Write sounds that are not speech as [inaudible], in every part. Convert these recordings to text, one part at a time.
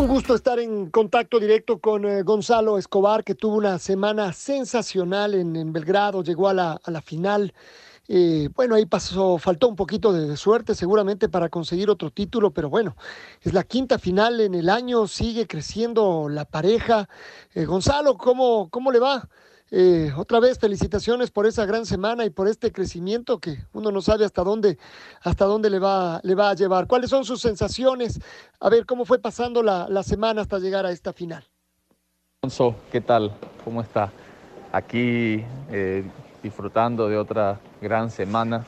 Un gusto estar en contacto directo con eh, Gonzalo Escobar, que tuvo una semana sensacional en, Belgrado, llegó a la, a la final. Eh, bueno, ahí pasó, faltó un poquito de, suerte seguramente para conseguir otro título, pero bueno, es la quinta final en el año, sigue creciendo la pareja. Eh, Gonzalo, ¿cómo, ¿cómo le va? Eh, otra vez felicitaciones por esa gran semana y por este crecimiento que uno no sabe hasta dónde, hasta dónde le, va, le va a llevar. ¿Cuáles son sus sensaciones? A ver, ¿cómo fue pasando la, la semana hasta llegar a esta final? Alonso, ¿qué tal? ¿Cómo está? Aquí eh, disfrutando de otra gran semana,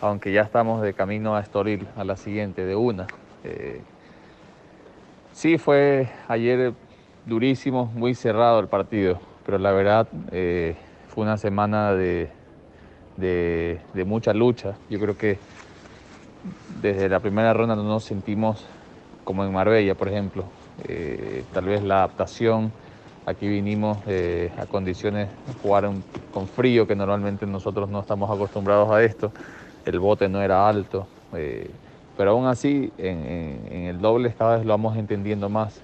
aunque ya estamos de camino a Estoril, a la siguiente, de una. Eh, sí, fue ayer durísimo, muy cerrado el partido pero la verdad eh, fue una semana de, mucha lucha. Yo creo que desde la primera ronda no nos sentimos como en Marbella, por ejemplo. Eh, tal vez la adaptación, aquí vinimos eh, a condiciones de jugar con frío, que normalmente nosotros no estamos acostumbrados a esto. El bote no era alto, pero aún así en, en el doble cada vez lo vamos entendiendo más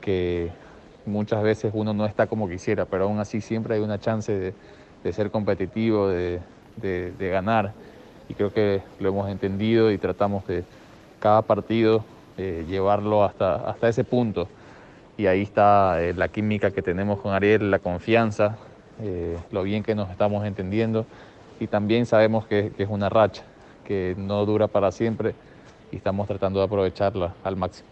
que muchas veces uno no está como quisiera, pero aún así siempre hay una chance de, ser competitivo, de, ganar. Y creo que lo hemos entendido y tratamos de cada partido eh, llevarlo hasta, ese punto. Y ahí está eh, la química que tenemos con Ariel, la confianza, eh, lo bien que nos estamos entendiendo. Y también sabemos que es una racha, que no dura para siempre y estamos tratando de aprovecharla al máximo.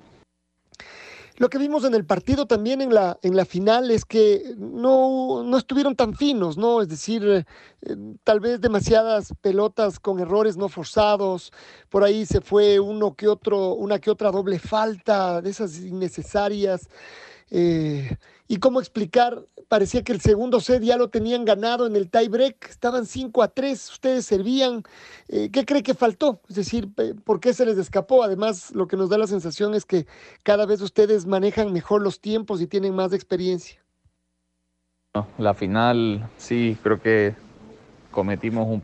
Lo que vimos en el partido también en la, en la final es que no, no estuvieron tan finos, ¿no? Es decir, eh, tal vez demasiadas pelotas con errores no forzados, por ahí se fue uno que otro, una que otra doble falta, de esas innecesarias. Eh, ¿Y cómo explicar? Parecía que el segundo set ya lo tenían ganado en el tie break, estaban 5 a 3, ustedes servían. Eh, ¿Qué cree que faltó? Es decir, ¿por qué se les escapó? Además, lo que nos da la sensación es que cada vez ustedes manejan mejor los tiempos y tienen más experiencia. la final, sí, creo que cometimos un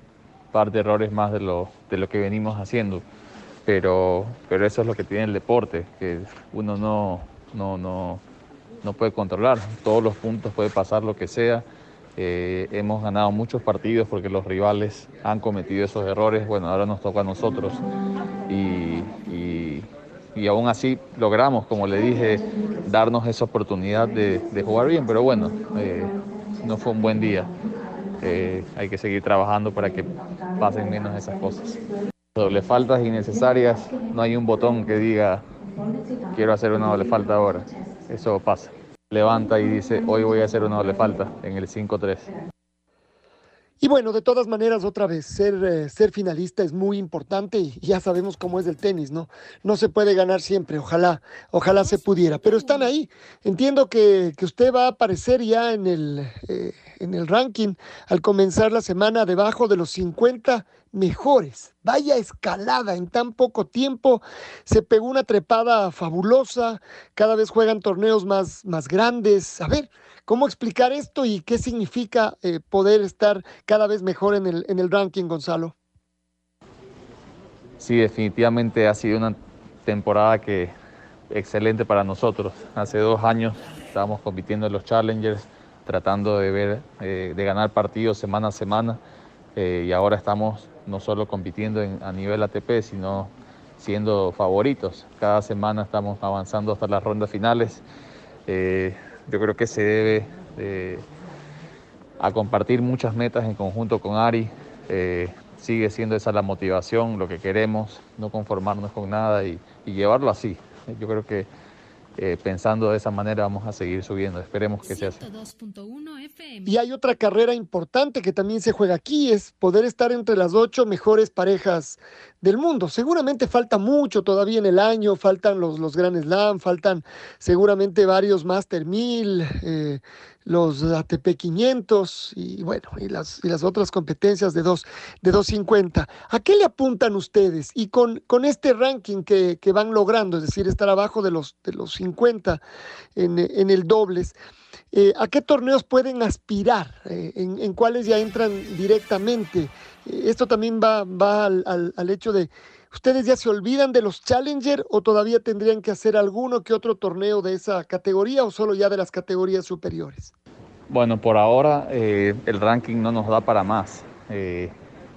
par de errores más de lo, de lo que venimos haciendo, pero, pero eso es lo que tiene el deporte, que uno no, no, no no puede controlar. Todos los puntos puede pasar lo que sea. Eh, hemos ganado muchos partidos porque los rivales han cometido esos errores. Bueno, ahora nos toca a nosotros. Y, aún así logramos, como le dije, darnos esa oportunidad de, jugar bien. Pero bueno, eh, no fue un buen día. Eh, hay que seguir trabajando para que pasen menos esas cosas. Doble faltas innecesarias, no hay un botón que diga quiero hacer una doble falta ahora. Eso pasa. Levanta y dice, hoy voy a hacer una doble falta en el 5-3. Y bueno, de todas maneras, otra vez, ser, eh, ser finalista es muy importante y ya sabemos cómo es el tenis, ¿no? No se puede ganar siempre, ojalá, ojalá se pudiera, pero están ahí. Entiendo que, usted va a aparecer ya en el, eh, en el ranking al comenzar la semana debajo de los 50 mejores. Vaya escalada en tan poco tiempo. Se pegó una trepada fabulosa. Cada vez juegan torneos más, más grandes. A ver, ¿cómo explicar esto y qué significa eh, poder estar cada vez mejor en el, en el ranking, Gonzalo? Sí, definitivamente ha sido una temporada que excelente para nosotros. Hace dos años estábamos compitiendo en los Challengers, tratando de ver, eh, de ganar partidos semana a semana, eh, y ahora estamos no solo compitiendo a nivel ATP, sino siendo favoritos. Cada semana estamos avanzando hasta las rondas finales. Eh, yo creo que se debe a compartir muchas metas en conjunto con Ari, eh, sigue siendo esa la motivación, lo que queremos, no conformarnos con nada y, y llevarlo así. Yo creo que eh, pensando de esa manera vamos a seguir subiendo. Esperemos que sea así. Y hay otra carrera importante que también se juega aquí, es poder estar entre las ocho mejores parejas del mundo. Seguramente falta mucho todavía en el año, faltan los, los Grand Slam, faltan seguramente varios Master 1000, eh, los ATP 500 y bueno, y las, y las otras competencias de, dos, de 250. ¿A qué le apuntan ustedes? Y con, con este ranking que, que van logrando, es decir, estar abajo de los, de los 50 en, en el dobles, eh, ¿a qué torneos pueden aspirar? Eh, en, cuáles ya entran directamente? Esto también va, va al, al, al hecho de ¿Ustedes ya se olvidan de los Challenger o todavía tendrían que hacer alguno que otro torneo de esa categoría o solo ya de las categorías superiores? Bueno, por ahora eh, el ranking no nos da para más. Eh,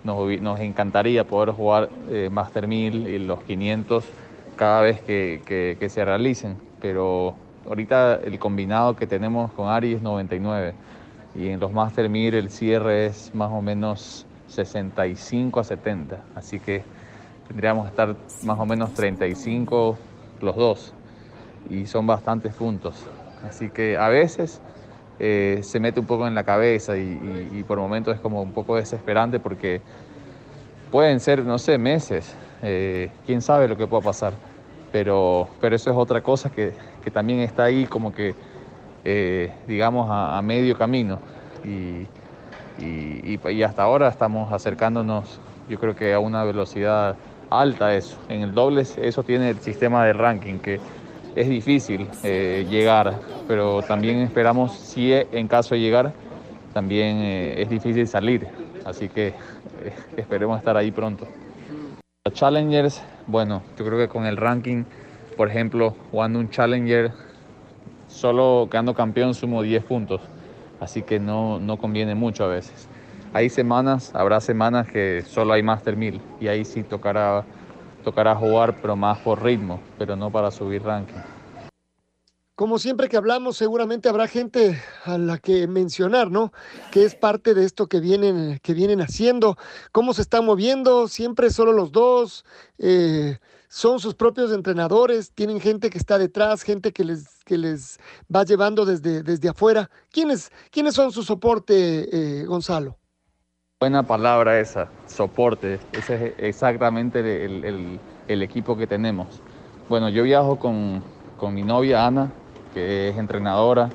nos, encantaría poder jugar eh, Master 1000 y los 500 cada vez que, que, que, se realicen, pero ahorita el combinado que tenemos con Ari es 99 y en los Master 1000 el cierre es más o menos 65 a 70, así que tendríamos que estar más o menos 35 los dos y son bastantes puntos. Así que a veces eh, se mete un poco en la cabeza y, por momentos es como un poco desesperante porque pueden ser, no sé, meses, eh, quién sabe lo que pueda pasar, pero, pero eso es otra cosa que, que también está ahí como que, eh, digamos, a, a, medio camino y, y hasta ahora estamos acercándonos, yo creo que a una velocidad alta eso. En el dobles eso tiene el sistema de ranking que es difícil eh, llegar, pero también esperamos si en caso de llegar también eh, es difícil salir, así que eh, [laughs] esperemos estar ahí pronto. Los challengers, bueno, yo creo que con el ranking, por ejemplo, jugando un challenger, solo quedando campeón sumo 10 puntos, así que no, no conviene mucho a veces. Hay semanas, habrá semanas que solo hay Master 1000 y ahí sí tocará, tocará jugar, pero más por ritmo, pero no para subir ranking. Como siempre que hablamos, seguramente habrá gente a la que mencionar, ¿no? Que es parte de esto que vienen, que vienen haciendo, cómo se están moviendo, siempre solo los dos, eh, son sus propios entrenadores, tienen gente que está detrás, gente que les, que les va llevando desde, desde afuera. ¿Quiénes, ¿Quiénes son su soporte, eh, Gonzalo? Buena palabra esa, soporte. Ese es exactamente el, equipo que tenemos. Bueno, yo viajo con, con, mi novia Ana, que es entrenadora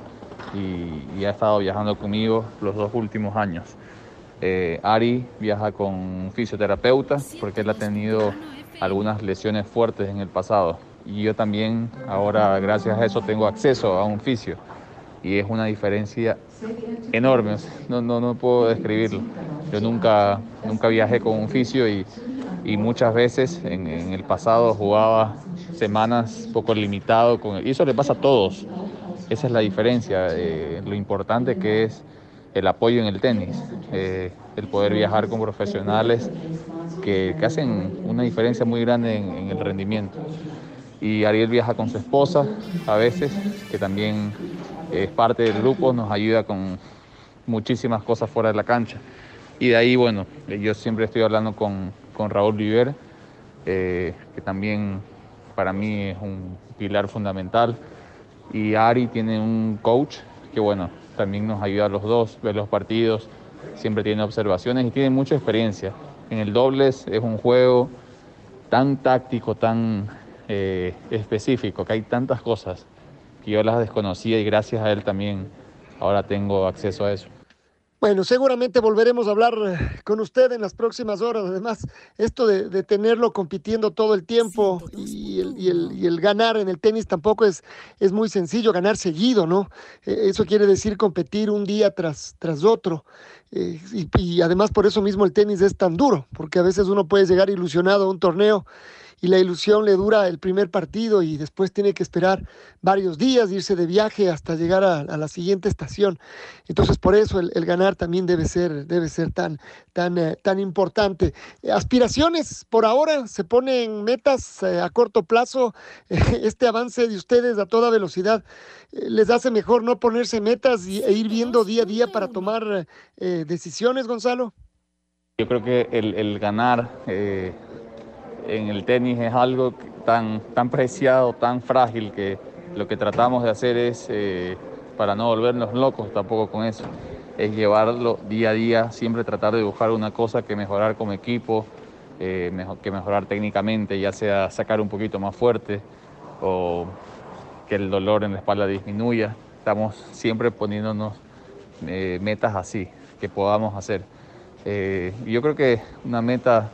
y, y, ha estado viajando conmigo los dos últimos años. Eh, Ari viaja con un fisioterapeuta porque él ha tenido algunas lesiones fuertes en el pasado. Y yo también ahora, gracias a eso, tengo acceso a un fisio. Y es una diferencia enorme, no, no, no puedo describirlo. Yo nunca, nunca viajé con un fisio y, y muchas veces en, el pasado jugaba semanas poco limitado con, y eso le pasa a todos. Esa es la diferencia, eh, lo importante que es el apoyo en el tenis, eh, el poder viajar con profesionales que, que hacen una diferencia muy grande en, el rendimiento. Y Ariel viaja con su esposa a veces, que también es parte del grupo, nos ayuda con muchísimas cosas fuera de la cancha. Y de ahí, bueno, yo siempre estoy hablando con, con Raúl Viver, eh, que también para mí es un pilar fundamental. Y Ari tiene un coach que, bueno, también nos ayuda a los dos, ver los partidos, siempre tiene observaciones y tiene mucha experiencia. En el dobles es un juego tan táctico, tan eh, específico, que hay tantas cosas que yo las desconocía y gracias a él también ahora tengo acceso a eso. Bueno, seguramente volveremos a hablar con usted en las próximas horas. Además, esto de, tenerlo compitiendo todo el tiempo y el, y, el, ganar en el tenis tampoco es, es muy sencillo, ganar seguido, ¿no? Eh, eso quiere decir competir un día tras, tras otro. Y, y además por eso mismo el tenis es tan duro, porque a veces uno puede llegar ilusionado a un torneo y la ilusión le dura el primer partido y después tiene que esperar varios días, irse de viaje hasta llegar a, la siguiente estación. Entonces, por eso el, el, ganar también debe ser, debe ser tan, tan, eh, tan importante. Aspiraciones, por ahora, se ponen metas eh, a corto plazo. [laughs] Este avance de ustedes a toda velocidad eh, les hace mejor no ponerse metas e ir viendo día a día para tomar decisiones, Gonzalo. Yo creo que el, ganar eh, en el tenis es algo tan, tan preciado, tan frágil, que lo que tratamos de hacer es, eh, para no volvernos locos tampoco con eso, es llevarlo día a día, siempre tratar de buscar una cosa que mejorar como equipo, eh, que mejorar técnicamente, ya sea sacar un poquito más fuerte o que el dolor en la espalda disminuya. Estamos siempre poniéndonos eh, metas así, que podamos hacer. Eh, yo creo que una meta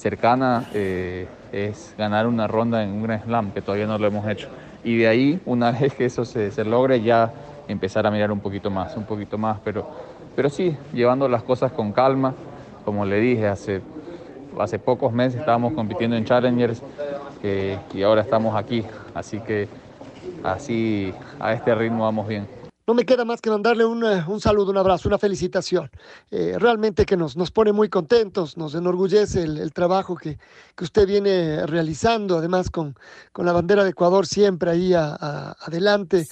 cercana es ganar una ronda en un Grand Slam, que todavía no lo hemos hecho. Y de ahí, una [laughs] vez que eso se, se logre, ya empezar a mirar un poquito más, un poquito más, pero, pero sí, llevando las cosas con calma, como le dije, hace, hace pocos meses estábamos compitiendo en Challengers y ahora estamos aquí, así que así a este ritmo vamos bien no me queda más que mandarle un, un saludo, un abrazo, una felicitación. Eh, realmente que nos, nos pone muy contentos, nos enorgullece el, trabajo que, que, usted viene realizando, además con, con, la bandera de Ecuador siempre ahí adelante.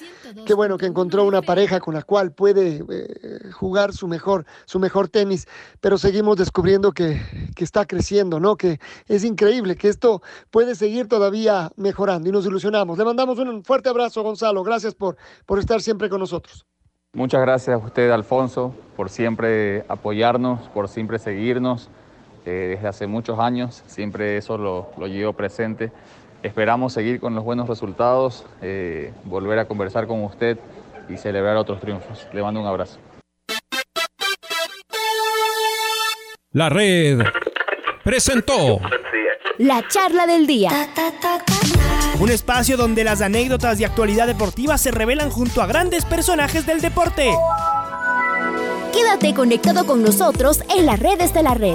Qué bueno que encontró una pareja con la cual puede eh, jugar su mejor, su mejor tenis, pero seguimos descubriendo que, que está creciendo, ¿no? Que es increíble, que esto puede seguir todavía mejorando y nos ilusionamos. Le mandamos un fuerte abrazo, Gonzalo. Gracias por, por estar siempre con nosotros. Muchas gracias a usted, Alfonso, por siempre apoyarnos, por siempre seguirnos. Eh, desde hace muchos años, siempre eso lo, lo, llevo presente. Esperamos seguir con los buenos resultados, eh, volver a conversar con usted y celebrar otros triunfos. Le mando un abrazo. La red presentó la charla del día. Un espacio donde las anécdotas de actualidad deportiva se revelan junto a grandes personajes del deporte. Quédate conectado con nosotros en las redes de la red.